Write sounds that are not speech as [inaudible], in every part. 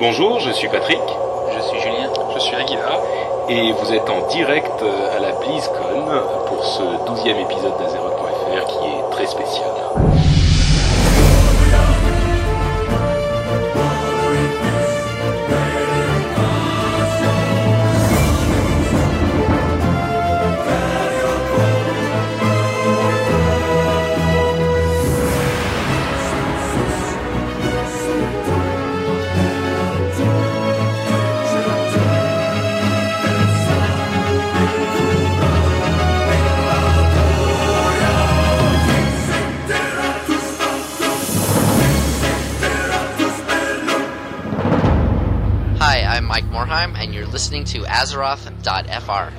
Bonjour, je suis Patrick. Je suis Julien. Je suis Aguilar. Et vous êtes en direct à la BlizzCon pour ce douzième épisode d'Azeroth.fr qui est très spécial. And you're listening to Azeroth.fr.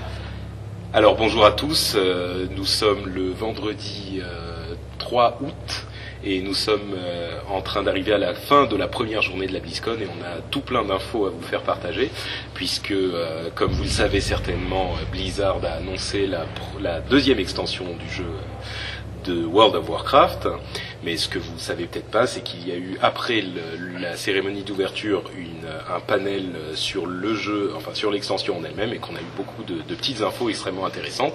Alors bonjour à tous, euh, nous sommes le vendredi euh, 3 août et nous sommes euh, en train d'arriver à la fin de la première journée de la BlizzCon et on a tout plein d'infos à vous faire partager puisque euh, comme vous le savez certainement Blizzard a annoncé la deuxième extension du jeu de World of Warcraft mais ce que vous savez peut-être pas, c'est qu'il y a eu après la cérémonie d'ouverture un panel sur le jeu, enfin sur l'extension en elle-même, et qu'on a eu beaucoup de, de, petites infos extrêmement intéressantes.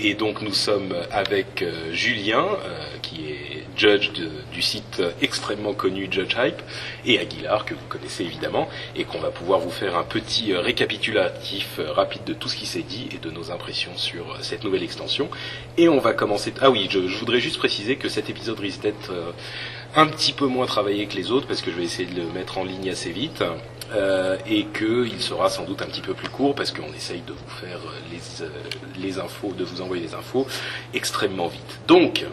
Et donc nous sommes avec euh, Julien, euh, qui est judge du site extrêmement connu Judge Hype, et Aguilar, que vous connaissez évidemment, et qu'on va pouvoir vous faire un petit euh, récapitulatif euh, rapide de tout ce qui s'est dit et de nos impressions sur euh, cette nouvelle extension. Et on va commencer. Ah oui, je, voudrais juste préciser que cet épisode risque d'être un petit peu moins travaillé que les autres parce que je vais essayer de le mettre en ligne assez vite et qu'il sera sans doute un petit peu plus court parce qu'on essaye de vous faire les, les infos, de vous envoyer les infos extrêmement vite. Donc,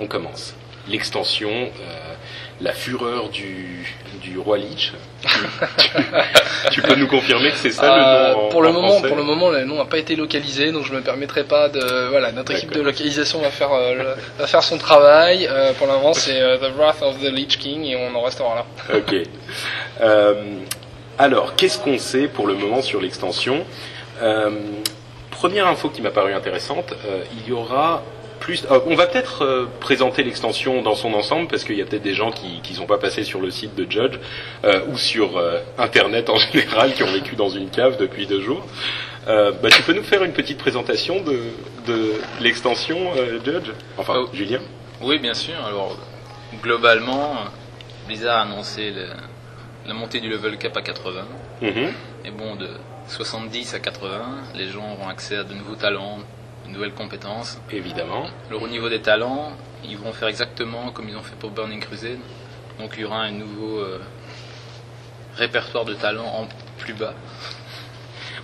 on commence. L'extension, euh, la fureur du, du roi Lich. [laughs] tu, peux nous confirmer que c'est ça euh, le nom en, Pour le en moment, français pour le moment, le nom n'a pas été localisé, donc je me permettrai pas de. Voilà, notre équipe de localisation va faire euh, le, va faire son travail. Euh, pour l'instant, c'est euh, The Wrath of the Lich King et on en restera là. Ok. Euh, alors, qu'est-ce qu'on sait pour le moment sur l'extension? Euh, Première info qui m'a paru intéressante, euh, il y aura plus. euh, on va peut-être euh, présenter l'extension dans son ensemble parce qu'il y a peut-être des gens qui qui sont pas passés sur le site de Judge euh, ou sur euh, Internet en [laughs] général qui ont vécu dans une cave depuis deux jours. Bah, tu peux nous faire une petite présentation de, de l'extension Judge? Enfin, Oh. Julien? Oui, bien sûr. Alors, globalement, Blizzard a annoncé le- la montée du level cap à 80. Mhm. Et bon, de 70 à 80, les gens auront accès à de nouveaux talents, de nouvelles compétences. Évidemment. Alors, au niveau des talents, ils vont faire exactement comme ils ont fait pour Burning Crusade. Donc, il y aura un nouveau euh, répertoire de talents en plus bas.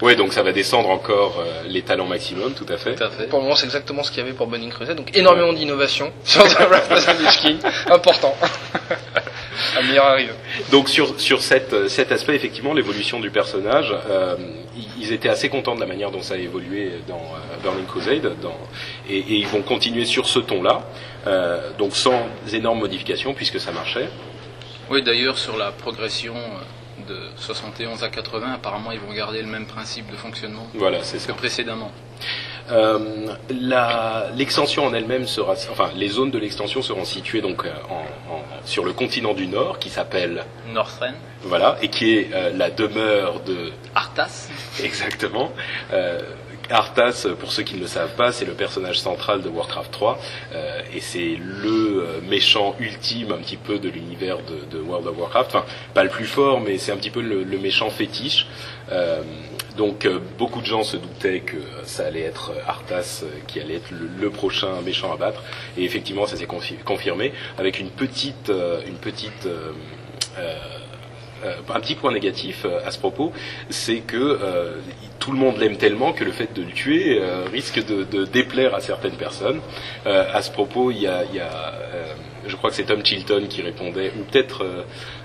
Ouais, donc ça va descendre encore euh, les talents maximum, tout à fait. Tout à fait. Pour le moment, c'est exactement ce qu'il y avait pour Burning Crusade, donc énormément d'innovation [laughs] sur The Wrath of the King, important. [laughs] à meilleur arrive. Donc sur sur cette, euh, cet aspect, effectivement, l'évolution du personnage, euh, ils- ils étaient assez contents de la manière dont ça a évolué dans euh, Burning Crusade, dans, et, et ils vont continuer sur ce ton-là, euh, donc sans énormes modifications puisque ça marchait. Oui, d'ailleurs, sur la progression euh, de 71 à 80, apparemment, ils vont garder le même principe de fonctionnement Voilà, c'est ça. que précédemment. Euh, la- l'extension en elle-même sera, enfin, les zones de l'extension seront situées donc euh, en, en- sur le continent du Nord, qui s'appelle, Northrend, voilà, et qui est euh, la demeure de Arthas, [laughs] Exactement. Euh, Arthas, pour ceux qui ne le savent pas, c'est le personnage central de Warcraft 3 euh, et c'est le euh, méchant ultime un petit peu de l'univers de, World of Warcraft. Enfin, pas le plus fort, mais c'est un petit peu le, méchant fétiche. Euh, donc beaucoup de gens se doutaient que ça allait être Arthas qui allait être le, prochain méchant à battre et effectivement ça s'est confi- confirmé avec une petite une petite un petit point négatif euh, à ce propos, c'est que euh, tout le monde l'aime tellement que le fait de le tuer euh, risque de, de déplaire à certaines personnes. Euh, à ce propos, il y a, il y a, euh, je crois que c'est Tom Chilton qui répondait, ou peut-être euh,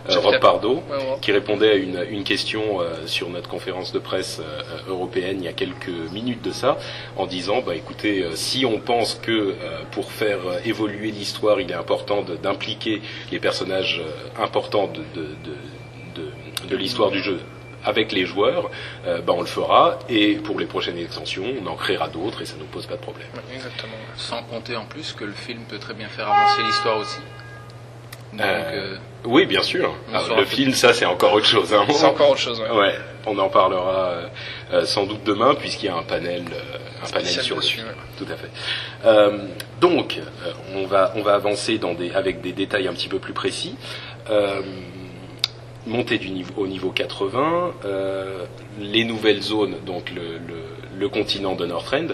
euh, Rob Pardo, Ouais, ouais. qui répondait à une, une question euh, sur notre conférence de presse euh, européenne il y a quelques minutes de ça, en disant bah écoutez, euh, si on pense que euh, pour faire euh, évoluer l'histoire, il est important d'impliquer les personnages euh, importants de, de, de, de, l'histoire du jeu avec les joueurs, euh, bah on le fera et pour les prochaines extensions, on en créera d'autres et ça nous pose pas de problème. Exactement. sans compter en plus que le film peut très bien faire avancer l'histoire aussi. Donc, Euh, euh, Oui, bien sûr. Alors, saura le film, ça, c'est encore autre chose. hein. C'est encore autre chose. ouais. Ouais, on en parlera euh, sans doute demain puisqu'il y a un panel, euh, un panel sur le dessus, film. ouais. Tout à fait. Donc, on va on va avancer dans des avec des détails un petit peu plus précis. Montée du niveau au niveau 80, euh, les nouvelles zones, donc le, le, le continent de Northrend,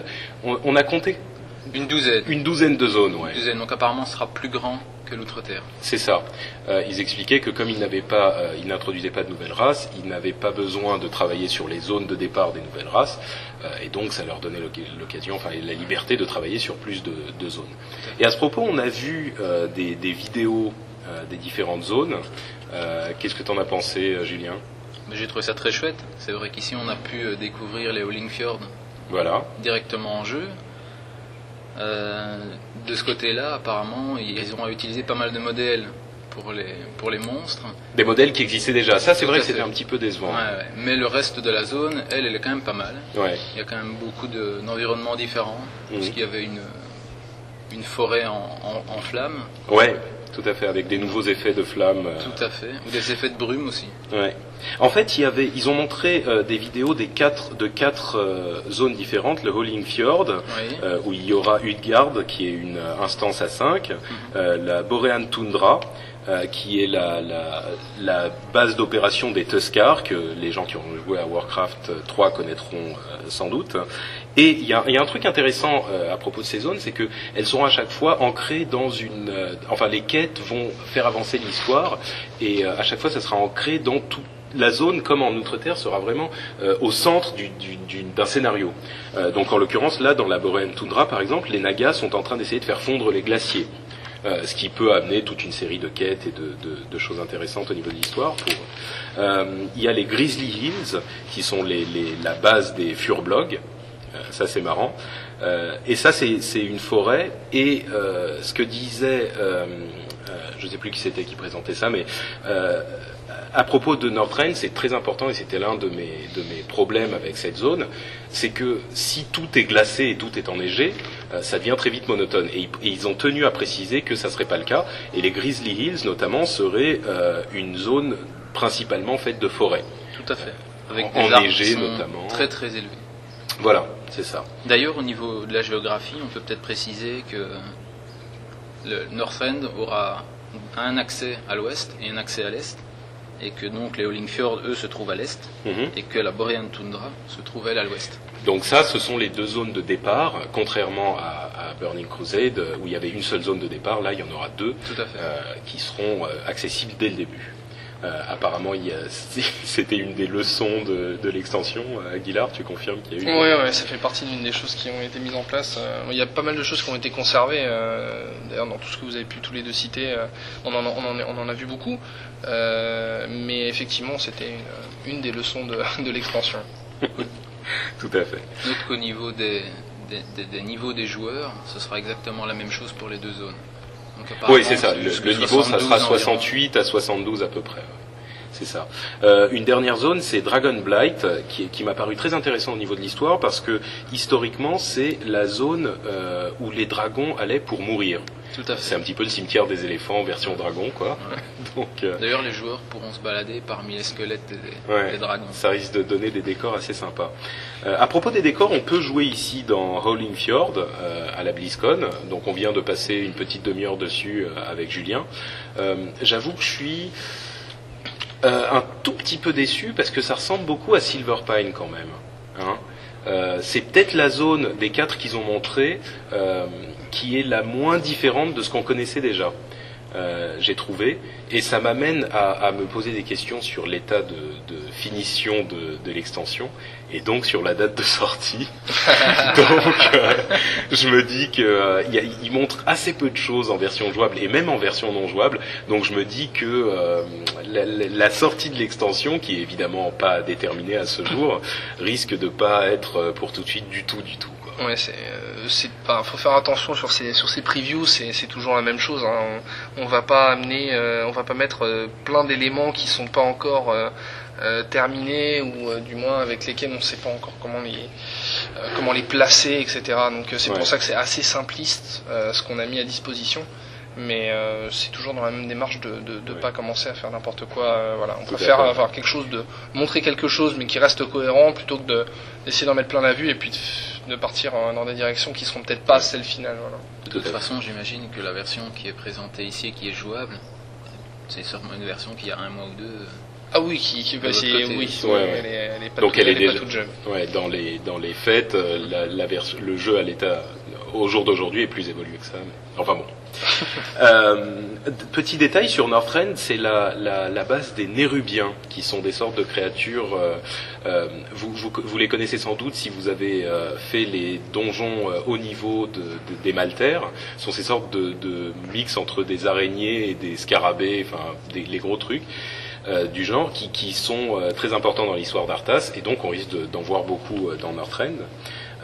on, on a compté une douzaine. une douzaine de zones. Ouais. Une douzaine. Donc apparemment, ce sera plus grand que l'Outre-Terre. C'est ça. Euh, ils expliquaient que comme ils n'avaient pas, euh, ils n'introduisaient pas de nouvelles races, ils n'avaient pas besoin de travailler sur les zones de départ des nouvelles races, euh, et donc ça leur donnait l'oc- l'occasion, enfin la liberté de travailler sur plus de, de zones. Et à ce propos, on a vu des, des vidéos des différentes zones. Euh, Qu'est-ce que tu en as pensé, euh, Julien j'ai trouvé ça très chouette. C'est vrai qu'ici, on a pu euh, découvrir les Howling Fjord Voilà. directement en jeu. Euh, de ce côté-là, apparemment, ils ont utilisé pas mal de modèles pour les, pour les monstres. Des modèles qui existaient déjà. Ça, c'est vrai que c'était un petit peu décevant. Ouais, ouais. Mais le reste de la zone, elle, elle est quand même pas mal. Ouais. Il y a quand même beaucoup de- d'environnements différents. Mhm. Puisqu'il y avait une, une forêt en, en, en flammes, Ouais, tout à fait, avec des nouveaux effets de flammes. euh, tout à fait. Ou des effets de brume aussi. Ouais. En fait, il y avait, ils ont montré euh, des vidéos des quatre, de quatre euh, zones différentes. Le Howling Fjord, Oui. euh, où il y aura Utgard, qui est une euh, instance à 5, Mhm. euh, la Borean Tundra, euh, qui est la, base d'opération des Tuskar, que les gens qui ont joué à Warcraft 3 connaîtront euh, sans doute. Et il y a, un truc intéressant euh, à propos de ces zones, c'est que elles sont à chaque fois ancrées dans une... euh, enfin, les quêtes vont faire avancer l'histoire, et euh, à chaque fois, ça sera ancré dans tout la zone, comme en Outre-Terre, sera vraiment euh, au centre du- du- du- d'un scénario. Euh, donc en l'occurrence, là, dans la Borean Tundra, par exemple, les Nagas sont en train d'essayer de faire fondre les glaciers. Euh, ce qui peut amener toute une série de quêtes et de, de- de choses intéressantes au niveau de l'histoire. Euh, il y a les Grizzly Hills, qui sont les, les- la base des Furblog. Euh, ça, c'est marrant. Euh, et ça, c'est une forêt. Et euh, ce que disait, euh, euh, je ne sais plus qui c'était qui présentait ça, mais euh, à propos de Northrend, c'est très important et c'était l'un de mes, de mes problèmes avec cette zone, c'est que si tout est glacé et tout est enneigé, euh, ça devient très vite monotone. Et, ils- et ils ont tenu à préciser que ça serait pas le cas. Et les Grizzly Hills, notamment, seraient euh, une zone principalement faite de forêts. Tout à fait. Avec En- des arbres enneigé, qui sont notamment. très très élevés. Voilà, c'est ça. D'ailleurs, au niveau de la géographie, on peut peut-être préciser que le Northrend aura un accès à l'ouest et un accès à l'est, et que donc les Howling Fjord, eux, se trouvent à l'est, Mhm. et que la Borean Tundra se trouve, elle, à l'ouest. Donc ça, ce sont les deux zones de départ, contrairement à, à Burning Crusade, où il y avait une seule zone de départ, là il y en aura deux. Tout à fait. euh, qui seront euh, accessibles dès le début. Euh, apparemment, [laughs] c'était une des leçons de, de l'extension. Euh, Aguilar, tu confirmes qu'il y a eu Ouais, ouais, ça fait partie d'une des choses qui ont été mises en place. Euh, Il y a pas mal de choses qui ont été conservées. euh, D'ailleurs, dans tout ce que vous avez pu tous les deux citer, euh, on, en, a- on, en, a- on en a vu beaucoup. Euh, mais effectivement, c'était une, une des leçons de, [laughs] de l'extension. [laughs] Tout à fait. Note qu'au niveau des, des, des- des niveaux des joueurs, ce sera exactement la même chose pour les deux zones. Oui, c'est ça. Le, niveau, ça 72 sera environ. 68 à 72 à peu près. C'est ça. Euh, une dernière zone, c'est Dragon Blight, euh, qui, qui m'a paru très intéressant au niveau de l'histoire, parce que historiquement, c'est la zone euh, où les dragons allaient pour mourir. Tout à C'est un petit peu le cimetière des éléphants version dragon, quoi. [laughs] Donc, euh, D'ailleurs, les joueurs pourront se balader parmi les squelettes des, Ouais. des dragons. Ça risque de donner des décors assez sympas. Euh, à propos des décors, on peut jouer ici dans Howling Fjord euh, à la BlizzCon. Donc on vient de passer une petite demi-heure dessus euh, avec Julien. J'avoue que je suis un tout petit peu déçu parce que ça ressemble beaucoup à Silverpine quand même. Hein Euh, c'est peut-être la zone des quatre qu'ils ont montré euh, qui est la moins différente de ce qu'on connaissait déjà. Euh, j'ai trouvé, et ça m'amène à, à me poser des questions sur l'état de, de finition de, de l'extension, et donc sur la date de sortie. [laughs] donc, euh, je me dis que euh, montre assez peu de choses en version jouable et même en version non jouable. Donc, je me dis que euh, la, la- la sortie de l'extension, qui est évidemment pas déterminée à ce jour, risque de pas être euh, pour tout de suite du tout, du tout. Ouais, c'est, euh, c'est, enfin, faut faire attention sur ces sur ces previews, c'est, c'est toujours la même chose. Hein. On, on va pas amener, euh, on va pas mettre euh, plein d'éléments qui sont pas encore euh, euh, terminés ou euh, du moins avec lesquels on sait pas encore comment les euh, comment les placer, etc. Donc euh, c'est Ouais. pour ça que c'est assez simpliste euh, ce qu'on a mis à disposition. Mais euh, c'est toujours dans la même démarche de de, de Ouais. pas commencer à faire n'importe quoi. euh, voilà, on Tout préfère avoir quelque chose de montrer quelque chose, mais qui reste cohérent, plutôt que de d'essayer d'en mettre plein la vue et puis de, de partir euh, dans des directions qui seront peut-être pas celles finales. Voilà. De toute façon, j'imagine que la version qui est présentée ici et qui est jouable, c'est sûrement une version qui a un mois ou deux. Ah oui, qui, qui bah, côté. oui, Ouais, ouais. elle, est, elle est pas Donc toute- elle est est pas déjà- toute jeune. Ouais, dans les dans les fêtes, euh, la, la version, le jeu à l'état au jour d'aujourd'hui est plus évolué que ça. mais- Enfin bon. Euh, petit détail sur Northrend, c'est la, la, la base des Nérubiens, qui sont des sortes de créatures. euh, euh, vous, vous, vous les connaissez sans doute si vous avez euh, fait les donjons euh, haut niveau de, de- des Maltaires. Ce sont ces sortes de, de mix entre des araignées et des scarabées, enfin des, les gros trucs euh, du genre qui, qui sont euh, très importants dans l'histoire d'Arthas et donc on risque de- d'en voir beaucoup euh, dans Northrend.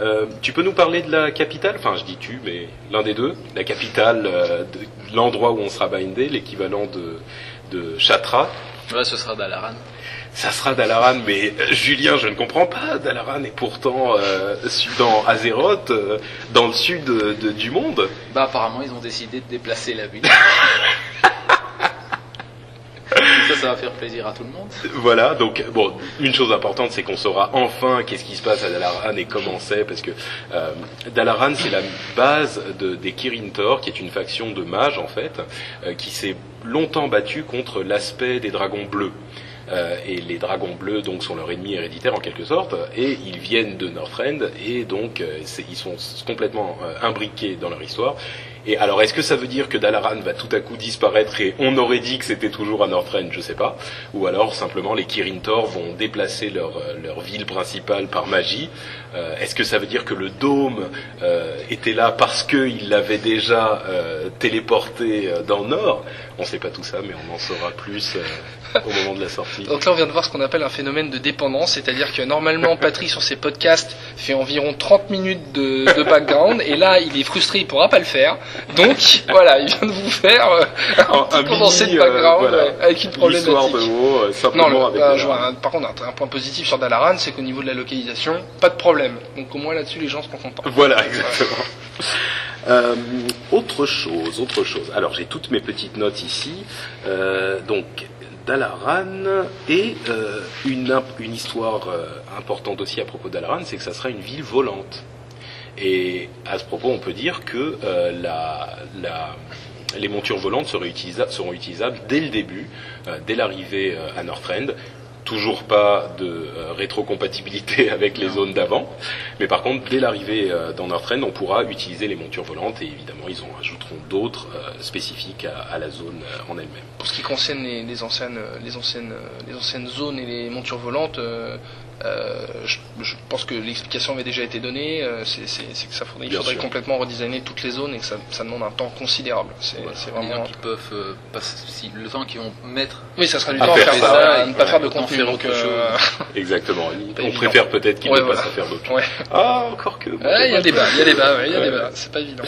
Euh, tu peux nous parler de la capitale? Enfin, je dis tu, mais l'un des deux. La capitale, euh, de l'endroit où on sera bindé, l'équivalent de, de Chatra. Ouais, ce sera Dalaran. Ça sera Dalaran, mais euh, Julien, je ne comprends pas. Dalaran est pourtant dans Azeroth, dans le sud de- du monde. Bah, apparemment, ils ont décidé de déplacer la ville. [laughs] ça, va faire plaisir à tout le monde. [laughs] Voilà, donc bon, une chose importante, c'est qu'on saura enfin qu'est-ce qui se passe à Dalaran et comment c'est, parce que euh, Dalaran, c'est la base de, des Kirin Tor, qui est une faction de mages en fait, euh, qui s'est longtemps battue contre l'aspect des dragons bleus. Euh, et les dragons bleus donc sont leur ennemi héréditaire en quelque sorte, et ils viennent de Northrend et donc ils sont complètement imbriqués dans leur histoire. Et alors, est-ce que ça veut dire que Dalaran va tout à coup disparaître et on aurait dit que c'était toujours à Northrend, je sais pas, ou alors simplement les Kirin Tor vont déplacer leur, euh, leur ville principale par magie. Euh, est-ce que ça veut dire que le dôme euh, était là parce qu'il l'avait déjà téléporté dans Nord? On sait pas tout ça, mais on en saura plus euh, au moment de la sortie. Donc là, on vient de voir ce qu'on appelle un phénomène de dépendance, c'est-à-dire que normalement, Patrick sur ses podcasts fait environ 30 minutes de, de background, et là, il est frustré, il pourra pas le faire. Donc, voilà, il vient de vous faire euh, un, condensé de mini, background euh, voilà, ouais, avec une L'histoire problématique. de mots, euh, Non, simplement le- avec bah, un- par contre, un, un point positif sur Dalaran, c'est qu'au niveau de la localisation, pas de problème. Donc au moins là-dessus, les gens seront contents. Voilà, exactement. Euh, autre chose, autre chose. Alors j'ai toutes mes petites notes ici. Euh, donc Dalaran et euh, une, une histoire importante aussi à propos Dalaran, c'est que ça sera une ville volante. Et à ce propos, on peut dire que la, les montures volantes seront, utilisa- seront utilisables dès le début, dès l'arrivée à Northrend. Toujours pas de euh, rétrocompatibilité [laughs] avec les zones d'avant, mais par contre, dès l'arrivée euh, dans Northrend, on pourra utiliser les montures volantes et évidemment, ils en rajouteront d'autres euh, spécifiques à, à la zone en elle-même. Pour ce qui concerne les, les anciennes, les anciennes, les anciennes zones et les montures volantes, je, je pense que l'explication avait déjà été donnée. euh, c'est que ça faudrait, il Bien faudrait sûr. complètement redesigner toutes les zones et que ça, ça demande un temps considérable. C'est Voilà. vraiment. qui peuvent euh, passer, si, le temps qu'ils vont mettre Oui, ça sera du À temps à faire faire ça, ça, à ne pas faire de contenu. donc, euh, [laughs] Exactement. On préfère peut-être qu'ils ne passent à faire d'autres. Ah, encore que. il y a débat, il y a débat, il y a débat. C'est pas évident.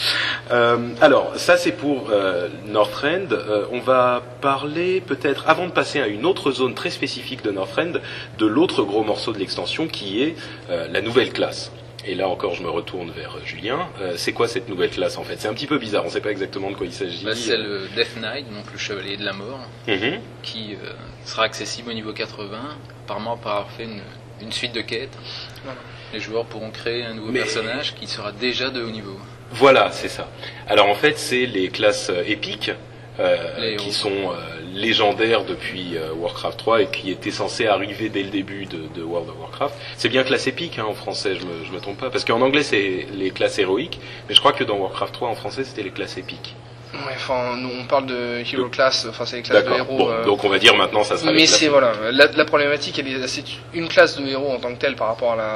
Euh, alors, ça c'est pour euh, Northrend. Euh, on va parler peut-être, avant de passer à une autre zone très spécifique de Northrend, de l'autre gros morceau de l'extension qui est euh, la nouvelle classe. Et là encore, je me retourne vers euh, Julien. Euh, c'est quoi cette nouvelle classe en fait? C'est un petit peu bizarre, on ne sait pas exactement de quoi il s'agit. Bah, c'est le Death Knight, donc le chevalier de la mort, Mhm. qui euh, sera accessible au niveau 80, apparemment par avoir fait une, une suite de quêtes. Voilà. Les joueurs pourront créer un nouveau Mais- personnage qui sera déjà de haut niveau. Voilà, c'est ça. Alors en fait, c'est les classes épiques euh, Les qui sont légendaires depuis euh, Warcraft 3 et qui étaient censés arriver dès le début de, de World of Warcraft. C'est bien classe épique hein, en français, je me, je me trompe pas, parce qu'en anglais c'est les classes héroïques, mais je crois que dans Warcraft 3 en français c'était les classes épiques. Ouais, enfin, nous, on parle de Hero Class, enfin, c'est les classes de héros. Bon, euh, donc on va dire maintenant ça sera Mais c'est voilà, la, la problématique, elle c'est une classe de héros en tant que telle par rapport à la,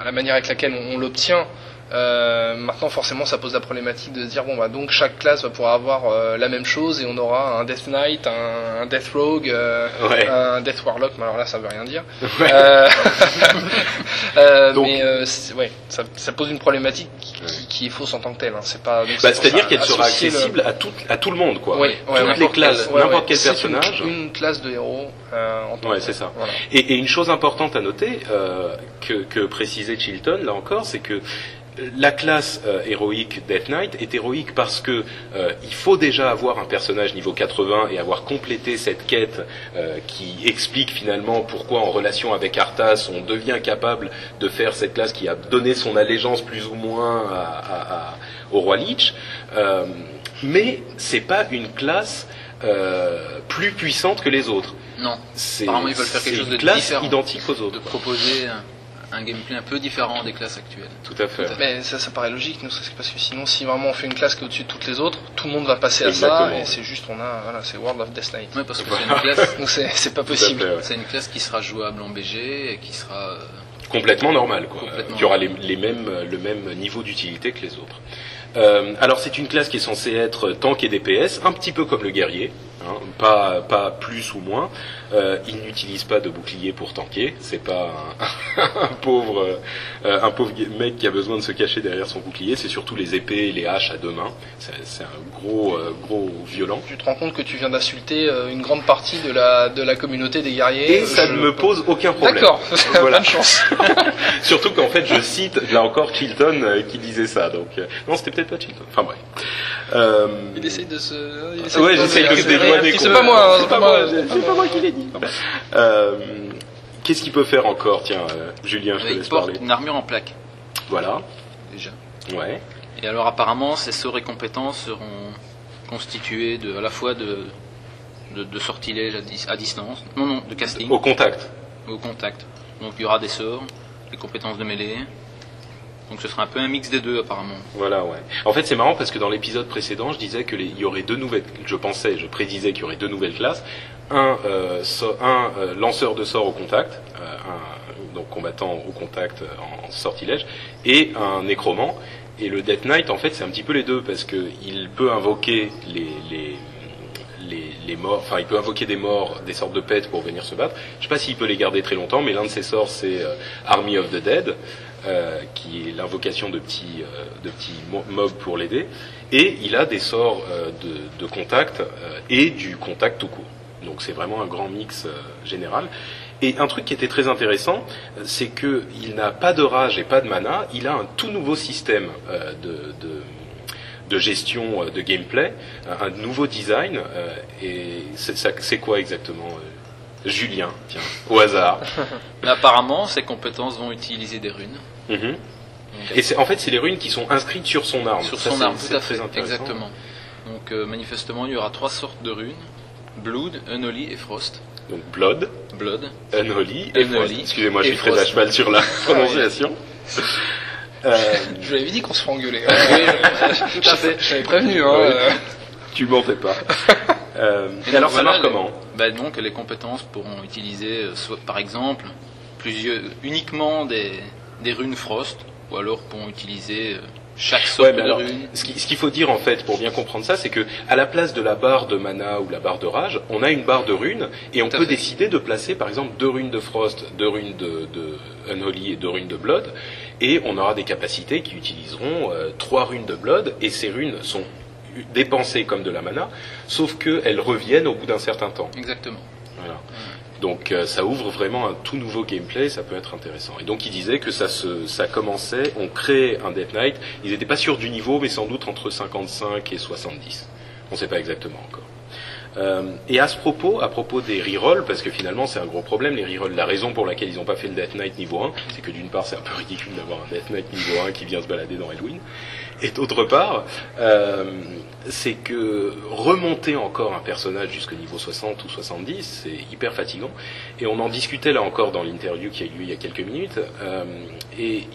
à la manière avec laquelle on, on l'obtient. Euh, maintenant, forcément, ça pose la problématique de se dire bon bah donc chaque classe va pouvoir avoir euh, la même chose et on aura un Death Knight, un, un Death Rogue, euh, Ouais. un Death Warlock. Mais alors là, ça veut rien dire. Ouais. Euh, [laughs] Donc- mais euh, ouais, ça, ça pose une problématique qui, est fausse en tant que telle. Hein. C'est pas. Bah, C'est-à-dire ça, qu'elle sera le- accessible à, tout, à tout le monde, quoi. Ouais, Toutes les classes, n'importe quel C'est une- personnage. Une, classe de héros en tant Ouais, c'est ça. Voilà. Et, et une chose importante à noter, que, que précisait Chilton, là encore, c'est que la classe euh, héroïque Death Knight est héroïque parce que euh, il faut déjà avoir un personnage niveau 80 et avoir complété cette quête euh, qui explique finalement pourquoi en relation avec Arthas on devient capable de faire cette classe qui a donné son allégeance plus ou moins à- à- à- au roi Lich. Mais c'est pas une classe plus puissante que les autres. Non, C'est Apparemment, ils veulent faire quelque c'est chose une de classe différent. identique aux autres. quoi. proposer un, un gameplay un peu différent des classes actuelles. Tout à fait. Tout à Mais ça, ça paraît logique, nous, c'est parce que sinon, si vraiment on fait une classe qui est au-dessus de toutes les autres, tout le monde va passer à ça, Exactement. et c'est juste, on a, voilà, c'est World of Death Knight. Ouais, parce que c'est une classe, [laughs] Donc c'est, c'est pas possible. fait, ouais. c'est une classe qui sera jouable en BG et qui sera euh, complètement normal, quoi. Complètement qui aura les, les mêmes, le même niveau d'utilité que les autres. Euh, alors c'est une classe qui est censée être tank et DPS, un petit peu comme le guerrier, hein, pas, pas plus ou moins. Euh, il n'utilise pas de bouclier pour tanker, c'est pas un, [laughs] un pauvre, euh, un pauvre mec qui a besoin de se cacher derrière son bouclier, c'est surtout les épées et les haches à deux mains. C'est un gros, euh, gros violent. Tu te rends compte que tu viens d'insulter une grande partie de la, de la communauté des guerriers. Et ça ne me pose aucun problème. D'accord, [laughs] Voilà. bonne chance. [laughs] Surtout qu'en fait, je cite là encore Chilton qui disait ça. Donc non, c'était peut-être pas Chilton. Enfin bref. Il essaye de se. il ouais, essaye de- se dédouaner. C'est pas moi, hein, c'est pas moi. C'est pas moi qui l'ai Euh, Qu'est-ce qu'il peut faire encore? Tiens, euh, Julien, je te il laisse porte parler. une armure en plaque Voilà. déjà. Ouais. Et alors apparemment, ces sorts et compétences seront constitués de, à la fois de, de, de sortilèges à, dis- à distance, non non, de casting Au contact. au contact. Donc il y aura des sorts, des compétences de mêlée. Donc ce sera un peu un mix des deux apparemment. Voilà, ouais. En fait, c'est marrant parce que dans l'épisode précédent, je disais que les- il y aurait deux nouvelles. Je pensais, je prédisais qu'il y aurait deux nouvelles classes. Un, euh, so- un euh, lanceur de sorts au contact, euh, un donc combattant au contact en sortilège, et un nécromant. Et le Death Knight, en fait, c'est un petit peu les deux parce que il peut invoquer les, les les, morts, enfin il peut invoquer des morts, des sortes de pets pour venir se battre. Je sais pas s'il peut les garder très longtemps, mais l'un de ses sorts c'est Army of the Dead, euh, qui est l'invocation de petits, euh, de petits mo- mobs pour l'aider. Et il a des sorts de, de contact et du contact tout court. Donc c'est vraiment un grand mix euh, général. Et un truc qui était très intéressant, euh, c'est que il n'a pas de rage et pas de mana. Il a un tout nouveau système euh, de, de de gestion de gameplay, un nouveau design. euh, et c'est ça- c'est quoi exactement euh, Julien, tiens, au hasard? Mais [laughs] apparemment, ces compétences vont utiliser des runes. Mhm. Donc, Et c'est en fait c'est les runes qui sont inscrites sur son arme. sur Ça, son arme, c'est tout à très fait, intéressant. exactement. Donc euh, manifestement, il y aura trois sortes de runes Blood, Unholy et Frost. Donc Blood, Blood, Unholy et Unholy Frost. Excusez-moi, je et suis très à Frost. cheval sur la [laughs] prononciation. [laughs] Euh, Je lui avais dit qu'on se ferait engueuler. hein. [laughs] Fait. Je t'avais prévenu. Hein, Ouais. euh. tu mentais pas. Euh, Et et donc alors ça marche les- comment bah, Donc les compétences pourront utiliser, euh, soit par exemple, plusieurs, uniquement des, des runes Frost, ou alors pourront utiliser euh, chaque sorte Ouais, mais alors, ce qui- ce qu'il faut dire en fait pour bien comprendre ça, c'est que à la place de la barre de mana ou la barre de rage, on a une barre de runes et on peut fait. décider de placer par exemple deux runes de frost, deux runes de, de unholy et deux runes de blood, et on aura des capacités qui utiliseront euh, trois runes de blood et ces runes sont dépensées comme de la mana, sauf qu'elles reviennent au bout d'un certain temps. Exactement. Voilà. Donc euh, ça ouvre vraiment un tout nouveau gameplay, ça peut être intéressant. Et donc il disait que ça se, ça commençait, on crée un Death Knight, ils n'étaient pas sûrs du niveau, mais sans doute entre 55 et 70. On ne sait pas exactement encore. Euh, et à ce propos, à propos des rerolls, parce que finalement c'est un gros problème, les rerolls, la raison pour laquelle ils n'ont pas fait le Death Knight niveau 1, c'est que d'une part c'est un peu [laughs] ridicule d'avoir un Death Knight niveau 1 qui vient se balader dans Halloween, et d'autre part, euh, c'est que remonter encore un personnage jusqu'au niveau 60 ou 70, c'est hyper fatigant. Et on en discutait là encore dans l'interview qui a eu lieu il y a quelques minutes. euh, et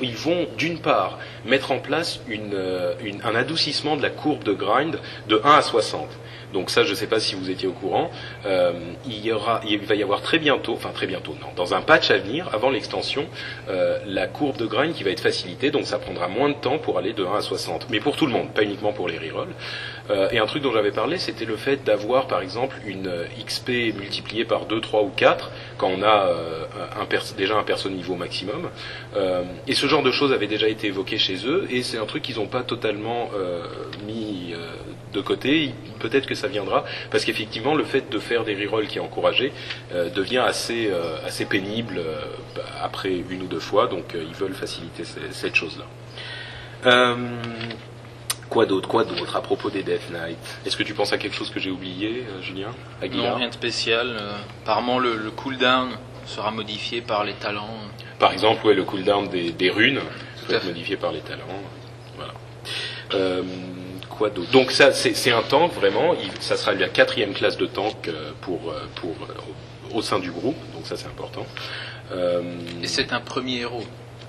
ils, vont d'une part mettre en place euh, un adoucissement de la courbe de grind de 1 à 60. Donc ça, je ne sais pas si vous étiez au courant. euh, il, y aura, il va y avoir très bientôt, enfin très bientôt, non, dans un patch à venir, avant l'extension, euh, la courbe de grind qui va être facilitée. Donc ça prendra moins de temps pour aller de 1 à 60. Mais pour tout le monde, pas uniquement pour les rerolls. Euh, et un truc dont j'avais parlé, c'était le fait d'avoir, par exemple, une euh, XP multipliée par 2, 3 ou 4, quand on a euh, un déjà un perso niveau maximum. Euh, et ce genre de choses avait déjà été évoqué chez eux, et c'est un truc qu'ils n'ont pas totalement mis de côté. Peut-être que ça viendra, parce qu'effectivement, le fait de faire des rerolls qui est encouragé euh, devient assez, euh, assez pénible euh, après une ou deux fois, donc ils veulent faciliter cette chose-là. Quoi d'autre Quoi d'autre à propos des Death Knight Est-ce que tu penses à quelque chose que j'ai oublié, Julien? Aguilar? Non, rien de spécial. apparemment, le, le cooldown sera modifié par les talents. Par exemple, ouais, le cooldown des, des runes peut être modifié par les talents. Voilà. Quoi d'autre Donc ça, c'est un tank vraiment. Il- ça sera la quatrième classe de tank euh, pour euh, pour euh, au sein du groupe. Donc ça, c'est important. Euh, Et c'est un premier héros.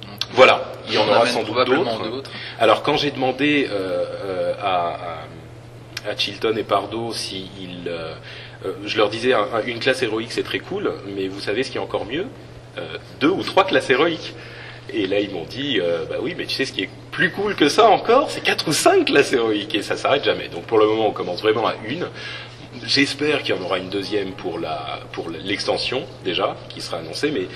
Donc, voilà. Il y en aura sans doute d'autres. Alors quand j'ai demandé euh, à, à, à Chilton et Pardo si ils, euh, je leur disais un- un- une classe héroïque c'est très cool, mais vous savez ce qui est encore mieux Deux ou trois classes héroïques. Et là ils m'ont dit euh, bah oui mais tu sais ce qui est plus cool que ça encore c'est quatre ou cinq classes héroïques et ça s'arrête jamais. Donc pour le moment on commence vraiment à une. J'espère qu'il y en aura une deuxième pour la pour l'extension déjà qui sera annoncée, mais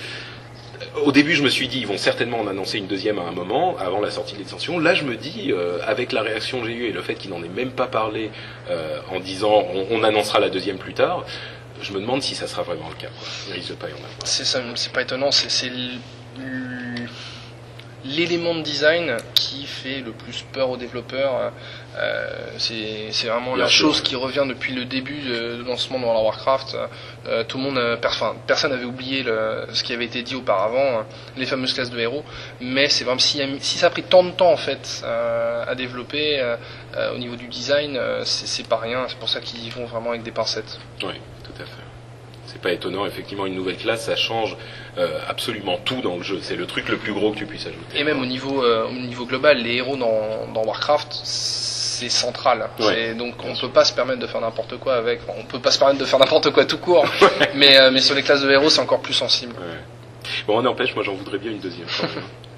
au début, je me suis dit, ils vont certainement en annoncer une deuxième à un moment, avant la sortie de l'extension. Là, je me dis, euh, avec la réaction que j'ai eue et le fait qu'il n'en ait même pas parlé euh, en disant, on, on annoncera la deuxième plus tard, je me demande si ça sera vraiment le cas. Il risque pas y en avoir. C'est pas étonnant, c'est l'élément de design qui fait le plus peur aux développeurs. Euh, c'est c'est vraiment Bien la sûr, chose ouais. qui revient depuis le début de, de lancement de World of Warcraft. Euh, tout le monde, euh, per- enfin, personne n'avait oublié le- ce qui avait été dit auparavant, euh, les fameuses classes de héros. Mais c'est vraiment si, si ça a pris tant de temps en fait euh, à développer au niveau du design, c'est c'est pas rien. C'est pour ça qu'ils y vont vraiment avec des pincettes. Oui, tout à fait. C'est pas étonnant, effectivement, une nouvelle classe, ça change euh, absolument tout dans le jeu. C'est le truc le plus gros que tu puisses ajouter. Et même au niveau, euh, au niveau global, les héros dans, dans Warcraft, c'est central. Ouais. Donc on peut pas se permettre de faire n'importe quoi avec. Enfin, on peut pas se permettre de faire n'importe quoi tout court. [laughs] mais, euh, mais sur les classes de héros, c'est encore plus sensible. Ouais. Bon, n'empêche, moi j'en voudrais bien une deuxième. [laughs]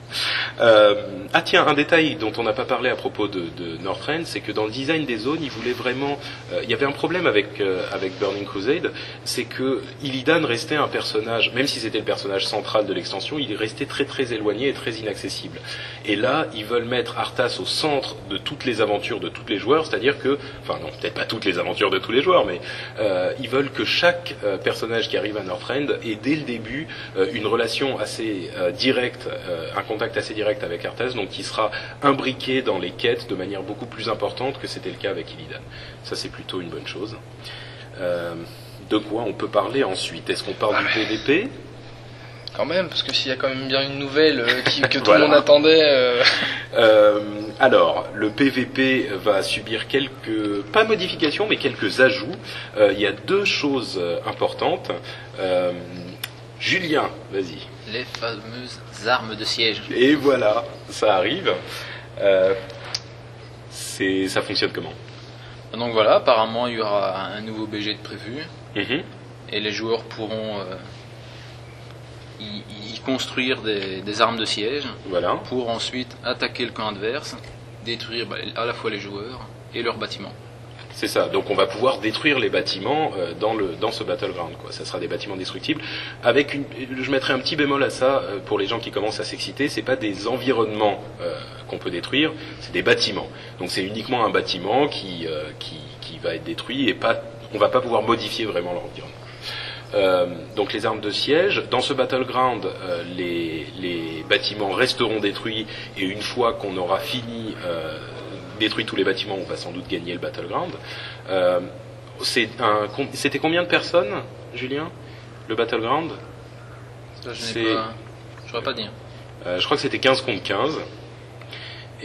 Euh, ah tiens, un détail dont on n'a pas parlé à propos de, Northrend, c'est que dans le design des zones, il voulait vraiment... euh, il y avait un problème avec, euh, avec Burning Crusade, c'est que Illidan restait un personnage, même si c'était le personnage central de l'extension, il est resté très très éloigné et très inaccessible. Et là, ils veulent mettre Arthas au centre de toutes les aventures de tous les joueurs, c'est-à-dire que, enfin non, peut-être pas toutes les aventures de tous les joueurs, mais ils veulent que chaque personnage qui arrive à Northrend ait dès le début une relation assez directe, un contact assez direct avec Arthas, donc qui sera imbriqué dans les quêtes de manière beaucoup plus importante que c'était le cas avec Illidan. Ça, c'est plutôt une bonne chose. Euh, de quoi on peut parler ensuite? Est-ce qu'on parle du PVP Quand même, parce que s'il y a quand même bien une nouvelle euh, qui- que [laughs] tout Voilà. le monde attendait. euh, Euh, alors, le PVP va subir quelques, pas modifications, mais quelques ajouts. Euh, il y a deux choses importantes. Euh, Julien, vas-y. Les fameuses armes de siège. Et voilà, ça arrive. Euh, c'est, ça fonctionne comment? Donc voilà, apparemment il y aura un nouveau BG de prévu Mhm. et les joueurs pourront euh, y, y construire des, des armes de siège Voilà. pour ensuite attaquer le camp adverse, détruire bah, à la fois les joueurs et leurs bâtiments. C'est ça. Donc on va pouvoir détruire les bâtiments euh, dans le dans ce battleground. Quoi. Ça sera des bâtiments destructibles. Avec une, je mettrai un petit bémol à ça euh, pour les gens qui commencent à s'exciter. C'est pas des environnements euh, qu'on peut détruire, c'est des bâtiments. Donc c'est uniquement un bâtiment qui qui qui va être détruit et pas on va pas pouvoir modifier vraiment l'environnement. Donc les armes de siège. Dans ce battleground, les, les bâtiments resteront détruits et une fois qu'on aura fini détruit tous les bâtiments, on va sans doute gagner le battleground. Euh, C'était combien de personnes, Julien, le battleground? Je n'ai pas, pas dire. Euh, Je crois que c'était 15 contre 15.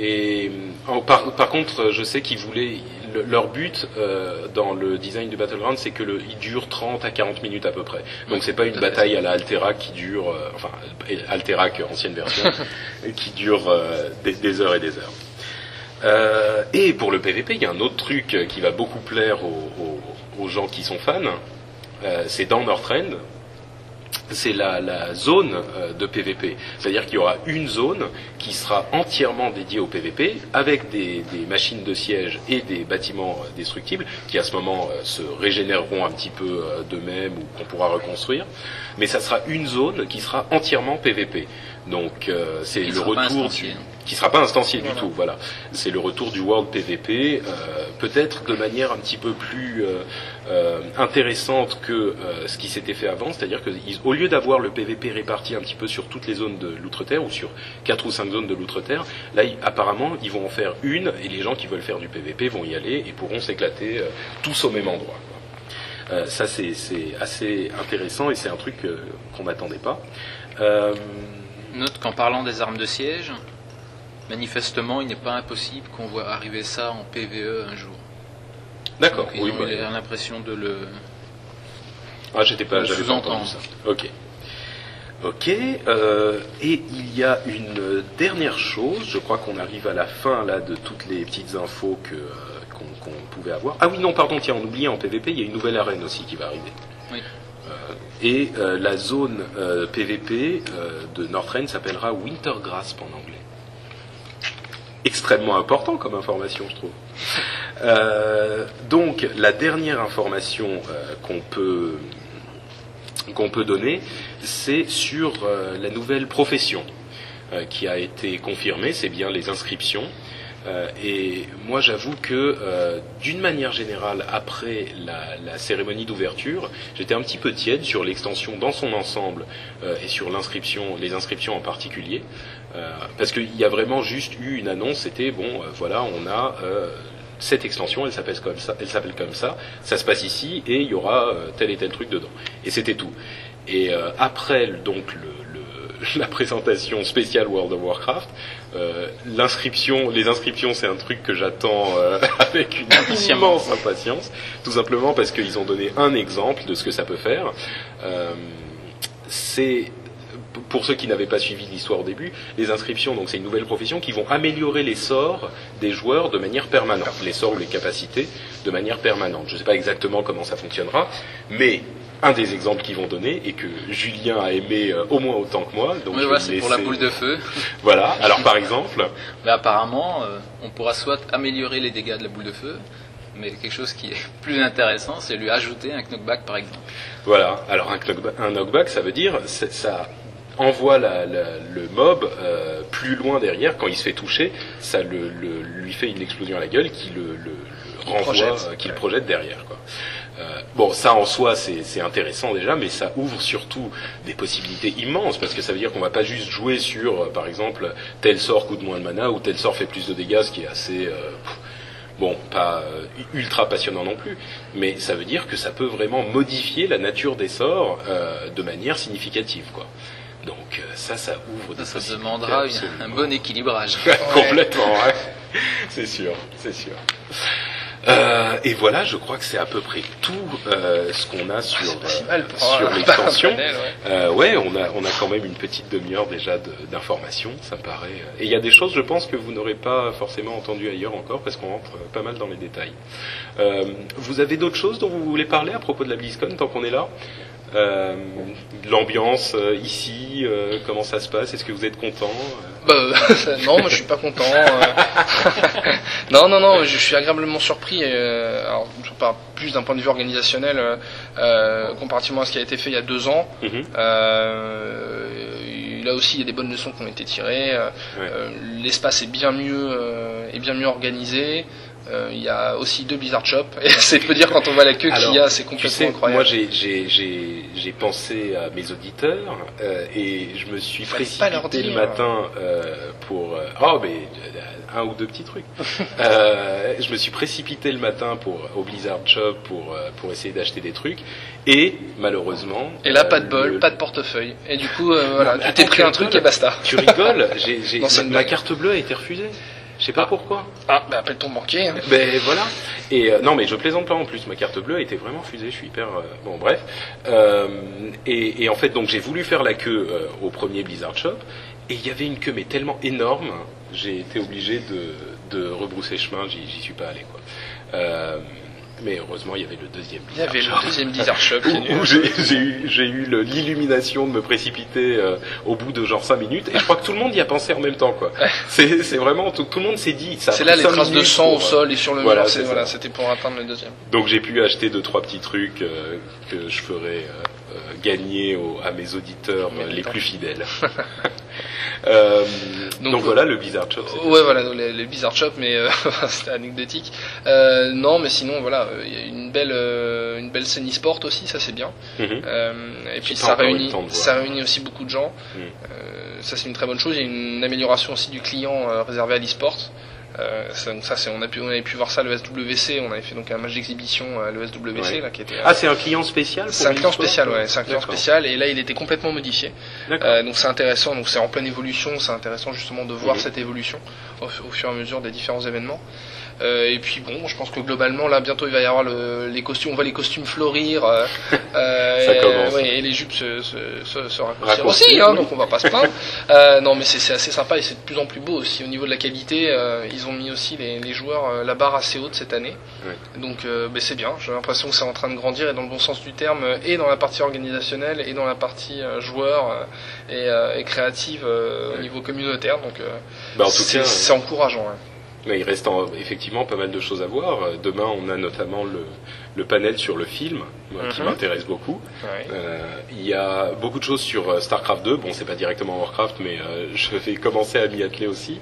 Et euh, par, par contre, je sais qu'ils voulaient le- leur but euh, dans le design du battleground, c'est que le, il dure 30 à 40 minutes à peu près. Donc c'est pas une bataille à la Alterac qui dure, euh, enfin Alterac ancienne version, [laughs] qui dure euh, des, des heures et des heures. Euh, et pour le PVP, il y a un autre truc qui va beaucoup plaire aux, aux- aux gens qui sont fans. Euh, c'est dans Northrend, c'est la, la zone euh, de PVP. C'est-à-dire qu'il y aura une zone qui sera entièrement dédiée au PVP, avec des, des machines de siège et des bâtiments destructibles, qui à ce moment se régénéreront un petit peu d'eux-mêmes ou qu'on pourra reconstruire. Mais ça sera une zone qui sera entièrement PVP. Donc c'est le retour du... qui sera pas instancié Voilà. du tout. Voilà, c'est le retour du World PVP, euh, peut-être de manière un petit peu plus euh, euh, intéressante que ce qui s'était fait avant, c'est-à-dire que ils- au lieu d'avoir le PVP réparti un petit peu sur toutes les zones de l'outre-terre ou sur quatre ou cinq zones de l'outre-terre, là ils- apparemment ils vont en faire une et les gens qui veulent faire du PVP vont y aller et pourront s'éclater tous au même endroit. Euh, ça c'est c'est assez intéressant et c'est un truc euh, qu'on n'attendait pas. Euh, Note qu'en parlant des armes de siège, manifestement, il n'est pas impossible qu'on voit arriver ça en PVE un jour. D'accord, oui. bah, l'impression de le. Ah, j'étais pas, j'avais pas entendu ça. Ok. Ok. euh, et il y a une dernière chose. Je crois qu'on arrive à la fin là de toutes les petites infos que euh, qu'on pouvait avoir. Ah oui, non, pardon. Tiens, on oubliait en PVP, il y a une nouvelle arène aussi qui va arriver. Oui. Euh, et la zone PVP de Northrend s'appellera Wintergrasp en anglais. Extrêmement important comme information, je trouve. Euh, donc, la dernière information euh, qu'on peut qu'on peut donner, c'est sur euh, la nouvelle profession qui a été confirmée, c'est bien les inscriptions. Et moi, j'avoue que, d'une manière générale, après la, la cérémonie d'ouverture, j'étais un petit peu tiède sur l'extension dans son ensemble et sur l'inscription, les inscriptions en particulier, parce qu'il y a vraiment juste eu une annonce. C'était bon, euh, voilà, on a euh, cette extension, elle s'appelle comme ça, elle s'appelle comme ça, ça se passe ici et il y aura euh, tel et tel truc dedans. Et c'était tout. Et euh, après donc le, le- [laughs] la présentation spéciale World of Warcraft, euh, l'inscription, les inscriptions, c'est un truc que j'attends euh, [laughs] avec une immense impatience, tout simplement parce qu'ils ont donné un exemple de ce que ça peut faire. Euh, c'est pour ceux qui n'avaient pas suivi l'histoire au début, les inscriptions, donc c'est une nouvelle profession qui vont améliorer les sorts des joueurs de manière permanente, les sorts ou les capacités de manière permanente. Je ne sais pas exactement comment ça fonctionnera, mais un des exemples qu'ils vont donner et que Julien a aimé euh, au moins autant que moi. Donc Oui, voilà, c'est pour la boule de feu. [laughs] Voilà. Alors par exemple, Mais apparemment, euh, on pourra soit améliorer les dégâts de la boule de feu, mais quelque chose qui est [laughs] plus intéressant, c'est lui ajouter un knockback par exemple. Voilà, alors un knockback, un knockback ça veut dire ça envoie la- la- le mob euh, plus loin derrière quand il se fait toucher, ça le, le- lui fait une explosion à la gueule qui le, renvoie, projette. euh, qui le projette derrière. Quoi. Euh, bon, ça en soi c'est intéressant déjà, mais ça ouvre surtout des possibilités immenses parce que ça veut dire qu'on va pas juste jouer sur, euh, par exemple, tel sort coûte moins de mana ou tel sort fait plus de dégâts, ce qui est assez euh, pff, Bon, pas ultra passionnant non plus, mais ça veut dire que ça peut vraiment modifier la nature des sorts de manière significative, quoi. Donc euh, ça, ça ouvre des Ça, ça demandera une- un bon équilibrage. Complètement, ouais. c'est sûr, c'est sûr. Euh, et voilà, je crois que c'est à peu près tout euh, ce qu'on a sur, euh, pour sur l'extension. [laughs] ouais. Ouais, on a, on a quand même une petite demi-heure déjà d'informations, ça me paraît. Et il y a des choses, je pense, que vous n'aurez pas forcément entendues ailleurs encore, parce qu'on rentre pas mal dans les détails. Vous avez d'autres choses dont vous voulez parler à propos de la BlizzCon, tant qu'on est là? Euh, L'ambiance euh, ici, euh, comment ça se passe? Est-ce que vous êtes content? Bah, [laughs] non, moi je suis pas content. [laughs] non, non, non, je suis agréablement surpris. alors, je parle plus d'un point de vue organisationnel, comparativement à ce qui a été fait il y a deux ans. Mhm. Là aussi, il y a des bonnes leçons qui ont été tirées. Ouais. L'espace est bien mieux, est bien mieux organisé. Euh, Il y a aussi deux Blizzard Shop. [laughs] Et c'est peu dire quand on voit la queue qu'il y a, c'est tu complètement sais, incroyable. moi j'ai- j'ai j'ai- j'ai pensé à mes auditeurs euh, et je me suis pas précipité le matin euh, pour oh mais un ou deux petits trucs. [laughs] Euh, je me suis précipité le matin pour au Blizzard Shop pour pour essayer d'acheter des trucs et malheureusement Et là, pas de bol, le- pas de portefeuille. Et du coup, euh, voilà, tu t'es pris un tu truc et basta. Tu rigoles J'ai [laughs] ma, ma carte bleue a été refusée. Je sais pas pourquoi. Ah, bah appelle ton banquier. hein. Ben voilà. Et euh, non, mais je plaisante pas en plus. Ma carte bleue a été vraiment refusée. Je suis hyper. euh, bon, bref. Euh, et, et en fait, donc j'ai voulu faire la queue euh, au premier Blizzard Shop, et il y avait une queue mais tellement énorme, j'ai été obligé de, de rebrousser chemin. J'y j'y suis pas allé quoi. Mais heureusement, il y avait le deuxième Il y avait le deuxième Blizzard Shop Où, j'ai eu, l'illumination de me précipiter euh, au bout de genre 5 minutes et je crois que tout le monde y a pensé en même temps quoi. C'est vraiment tout, tout le monde s'est dit C'est là les traces de sang au pour, euh, sol et sur le voilà, mur. Voilà, c'était pour atteindre le deuxième. donc j'ai pu acheter deux trois petits trucs euh, que je ferai euh, gagner à mes auditeurs les plus fidèles. [laughs] Euh, donc, Donc, voilà le Blizzard Shop. Ouais, voilà, les Bizarre Shop, mais euh, [laughs] c'était anecdotique. Euh, non, mais sinon, voilà, euh, il y a une belle, euh, une belle scène e-sport aussi, ça c'est bien. Mhm. Euh, et puis ça le réunit, ça réunit aussi beaucoup de gens. Mm. Euh, ça c'est une très bonne chose. Il y a une amélioration aussi du client euh, réservé à l'e-sport. Euh, ça, donc ça, c'est, on, a pu, on avait pu voir ça à l'ESWC. On avait fait donc un match d'exhibition à l'ESWC Ouais. là, qui était. Ah, c'est un client spécial pour c'est un client spécial, ouais. C'est un client spécial. Et là, il était complètement modifié. Euh, donc c'est intéressant, donc c'est en pleine évolution, c'est intéressant justement de voir cette évolution au, au fur et à mesure des différents événements. Euh, et puis bon, je pense que globalement là bientôt il va y avoir le, les costumes, on voit les costumes fleurir, euh, [laughs] euh, Ça et, commence. ouais, et les jupes se, se, se, se raccourcir aussi, hein, oui. donc on va pas se plaindre. [laughs] Euh, non mais c'est assez sympa et c'est de plus en plus beau aussi au niveau de la qualité. euh, ils ont mis aussi les, les joueurs la barre assez haute cette année, donc euh, ben, c'est bien. J'ai l'impression que c'est en train de grandir et dans le bon sens du terme, et dans la partie organisationnelle et dans la partie euh, joueur et, euh, et créative euh, au niveau communautaire. Donc euh, Bah, en tout c'est cas, c'est encourageant. hein. Mais il reste en- effectivement pas mal de choses à voir. Euh, Demain, on a notamment le, le panel sur le film, moi, qui Mhm. m'intéresse beaucoup. Ouais. Euh, il y a beaucoup de choses sur euh, StarCraft 2. Bon, c'est pas directement Warcraft, mais euh, [laughs] je vais commencer à m'y atteler aussi.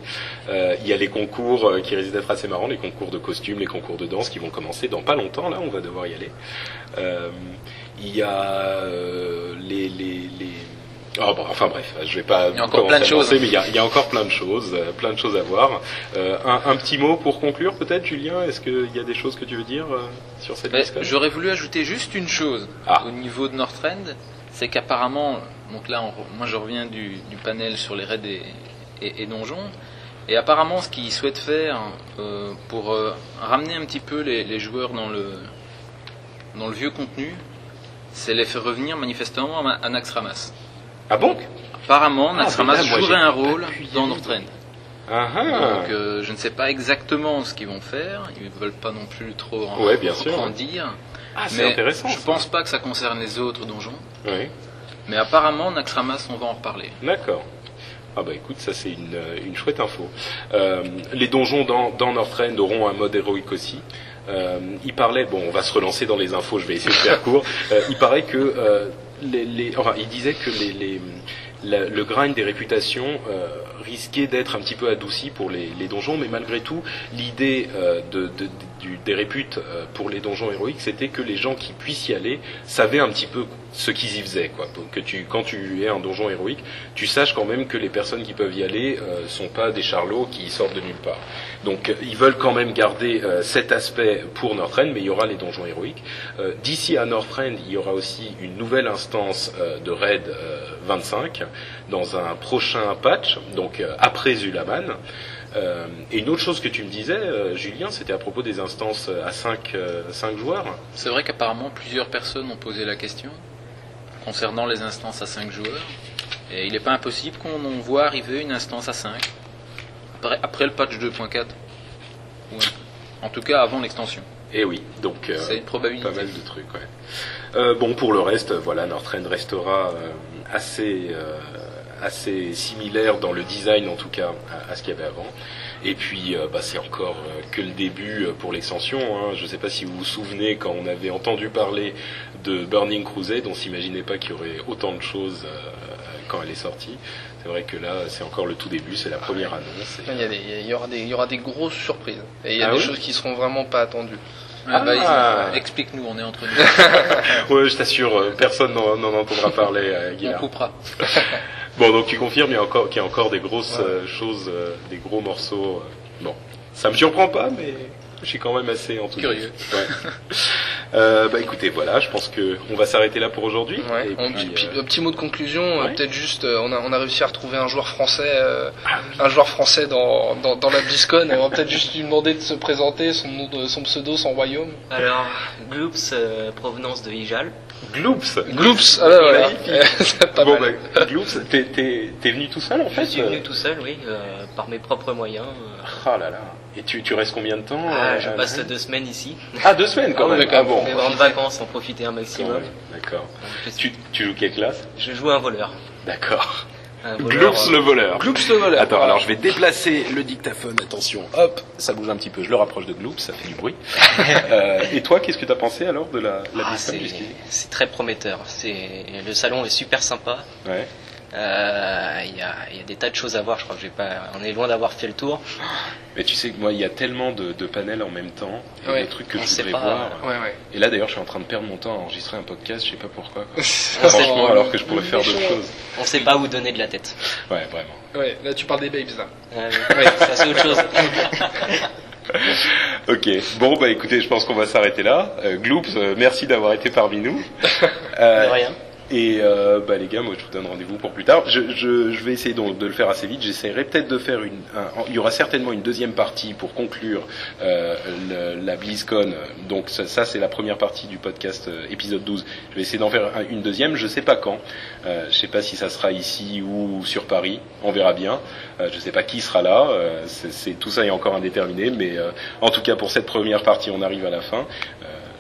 Euh, il y a les concours qui risquent d'être assez marrants, les concours de costumes, les concours de danse qui vont commencer dans pas longtemps. Là, on va devoir y aller. Il y a les, les, les... Oh, bon, enfin bref, je vais pas Il y a encore plein de choses. mais il y, a, il y a encore plein de choses, euh, plein de choses à voir. Euh, un, un petit mot pour conclure, peut-être, Julien? Est-ce qu'il y a des choses que tu veux dire euh, sur cette BlizzCon J'aurais voulu ajouter juste une chose Ah. au niveau de Northrend, c'est qu'apparemment, donc là, on- moi je reviens du, du panel sur les raids et, et- et donjons, et apparemment ce qu'ils souhaitent faire euh, pour ramener un petit peu les, les joueurs dans le, dans le vieux contenu, c'est les faire revenir manifestement à, Naxxramas. Ah bon Apparemment, Ah, Naxxramas jouerait un rôle dans. Northrend. Ah ah. Donc euh, je ne sais pas exactement ce qu'ils vont faire, ils veulent pas non plus trop en, Ouais, bien sûr. en dire. Ah, c'est Mais intéressant. je ça. pense pas que ça concerne les autres donjons. Oui, Mais apparemment, Naxxramas, on va en reparler. d'accord. Ah bah écoute, ça c'est une, euh, une chouette info. Euh, les donjons dans, dans Northrend auront un mode héroïque aussi. Euh, il parlait, bon, on va se relancer dans les infos, je vais essayer de faire court. Euh, il paraît que euh, il disait que le grind des réputations euh, risquait d'être un petit peu adouci pour les, donjons, mais malgré tout, l'idée euh, de- du- des réputes euh, pour les donjons héroïques, c'était que les gens qui puissent y aller savaient un petit peu ce qu'ils y faisaient, quoi. Que tu, quand tu es un donjon héroïque, tu saches quand même que les personnes qui peuvent y aller euh, sont pas des charlots qui sortent de nulle part. Donc euh, ils veulent quand même garder euh, cet aspect pour Northrend, mais il y aura les donjons héroïques. Euh, D'ici à Northrend, il y aura aussi une nouvelle instance euh, de raid euh, 25 dans un prochain patch, donc après Zulaman. Euh, et une autre chose que tu me disais, euh, Julien, c'était à propos des instances à 5, joueurs. C'est vrai qu'apparemment, plusieurs personnes ont posé la question concernant les instances à 5 joueurs. Et il n'est pas impossible qu'on en voit arriver une instance à 5 après, après le patch 2.4. Ou En tout cas, avant l'extension. Et oui, donc euh, C'est une probabilité. pas mal de trucs. Ouais. Euh, bon, pour le reste, voilà, Northrend restera euh, assez euh, assez similaire dans le design, en tout cas, à, à ce qu'il y avait avant. Et puis, euh, bah, c'est encore euh, que le début euh, pour l'extension. Hein. Je ne sais pas si vous vous souvenez quand on avait entendu parler de Burning Crusade, on s'imaginait pas qu'il y aurait autant de choses euh, quand elle est sortie. C'est vrai que là, c'est encore le tout début, c'est la première annonce. et- Il y, a des- il y aura des, il y aura des grosses surprises. Et il y a Ah des oui choses qui seront vraiment pas attendues. Ah, bah, Ah. il- Explique-nous, on est entre [laughs] nous. Ouais, je t'assure, personne n'en n'en entendra parler, euh, on Guillaume. coupera. [laughs] Bon, donc tu confirmes il y a encore, qu'il y a encore des grosses Ouais. euh, choses, euh, des gros morceaux. euh, bon, ça me surprend pas, mais je suis quand même assez enthousiaste. Curieux. Ouais. [laughs] Euh, bah écoutez, voilà, je pense que on va s'arrêter là pour aujourd'hui. Ouais. Et Un puis, petit- euh, mot de conclusion, euh, ouais. peut-être juste, euh, on a, on a réussi à retrouver un joueur français, euh, Ah un joueur français dans, dans, dans la BlizzCon. on va peut-être juste lui demander de se présenter, son nom, de, son pseudo, son royaume. Alors, Gloops, euh, provenance de Ijal. Gloops. Gloops, ah bah voilà. C'est [laughs] pas bon, mal. bah, Gloops, t'es, t'es, t'es venu tout seul en fait Je suis venu euh tout seul, oui, euh, par mes propres moyens. euh. Ah là là. Et tu, tu restes combien de temps Ah, euh, je passe deux semaines ici. Ah, deux semaines quand Ah même. Ah bon. Mes grandes vacances, en profiter un maximum. D'accord. Je, Tu, tu joues quelle classe? Je joue un voleur. D'accord. Gloops euh, le voleur. Gloops le voleur. Attends, alors je vais déplacer le dictaphone, attention, hop, ça bouge un petit peu, je le rapproche de Gloops, ça fait du bruit. [laughs] Euh, et toi, qu'est-ce que tu as pensé alors de la, la ah, c'est très prometteur. C'est le salon est super sympa. Ouais. Euh, Il y, a, il y a des tas de choses à voir. Je crois que j'ai pas. On est loin d'avoir fait le tour. Mais tu sais que moi, il y a tellement de, de panels en même temps, et Ouais. de trucs que On je voudrais pas, voir. Ouais, ouais. Et là, d'ailleurs, je suis en train de perdre mon temps à enregistrer un podcast, je sais pas pourquoi. quoi. [laughs] Franchement, alors que je pourrais faire d'autres choses. On sait pas où donner de la tête. Ouais, vraiment. Ouais, là tu parles des babes là. Euh, ouais, ça c'est autre chose. [laughs] Ok. Bon, bah écoutez, je pense qu'on va s'arrêter là. Euh, Gloops, euh, merci d'avoir été parmi nous. [laughs] Euh, De rien. Et euh, bah les gars, moi je vous donne rendez-vous pour plus tard. Je, vais essayer de le faire assez vite. J'essaierai peut-être de faire une. un- il y aura certainement une deuxième partie pour conclure euh, le- la BlizzCon. Donc ça, c'est la première partie du podcast euh, épisode 12. Je vais essayer d'en faire un- une deuxième. Je sais pas quand. Euh, je sais pas si ça sera ici ou sur Paris. On verra bien. Je sais pas qui sera là. C'est, tout ça est encore indéterminé. Mais en tout cas pour cette première partie, on arrive à la fin.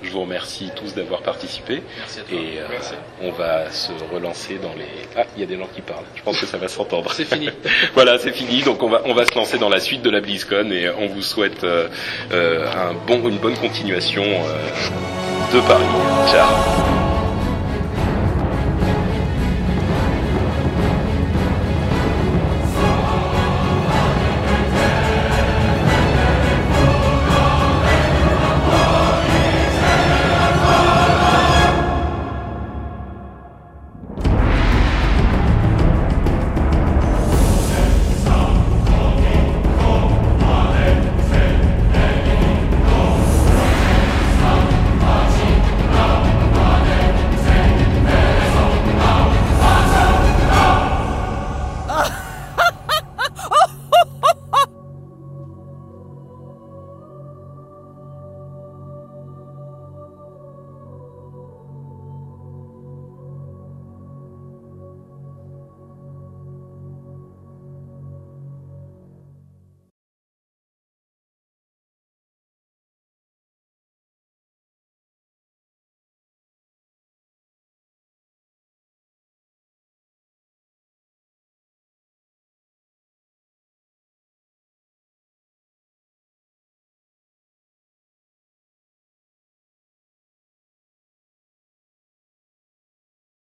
Je vous remercie tous d'avoir participé. Merci à toi. Et euh, Merci. on va se relancer dans les. Ah, il y a des gens qui parlent. Je pense que ça va s'entendre. C'est fini. [laughs] voilà, c'est fini. Donc on va on va se lancer dans la suite de la BlizzCon et on vous souhaite euh, euh, un bon une bonne continuation de Paris. Ciao.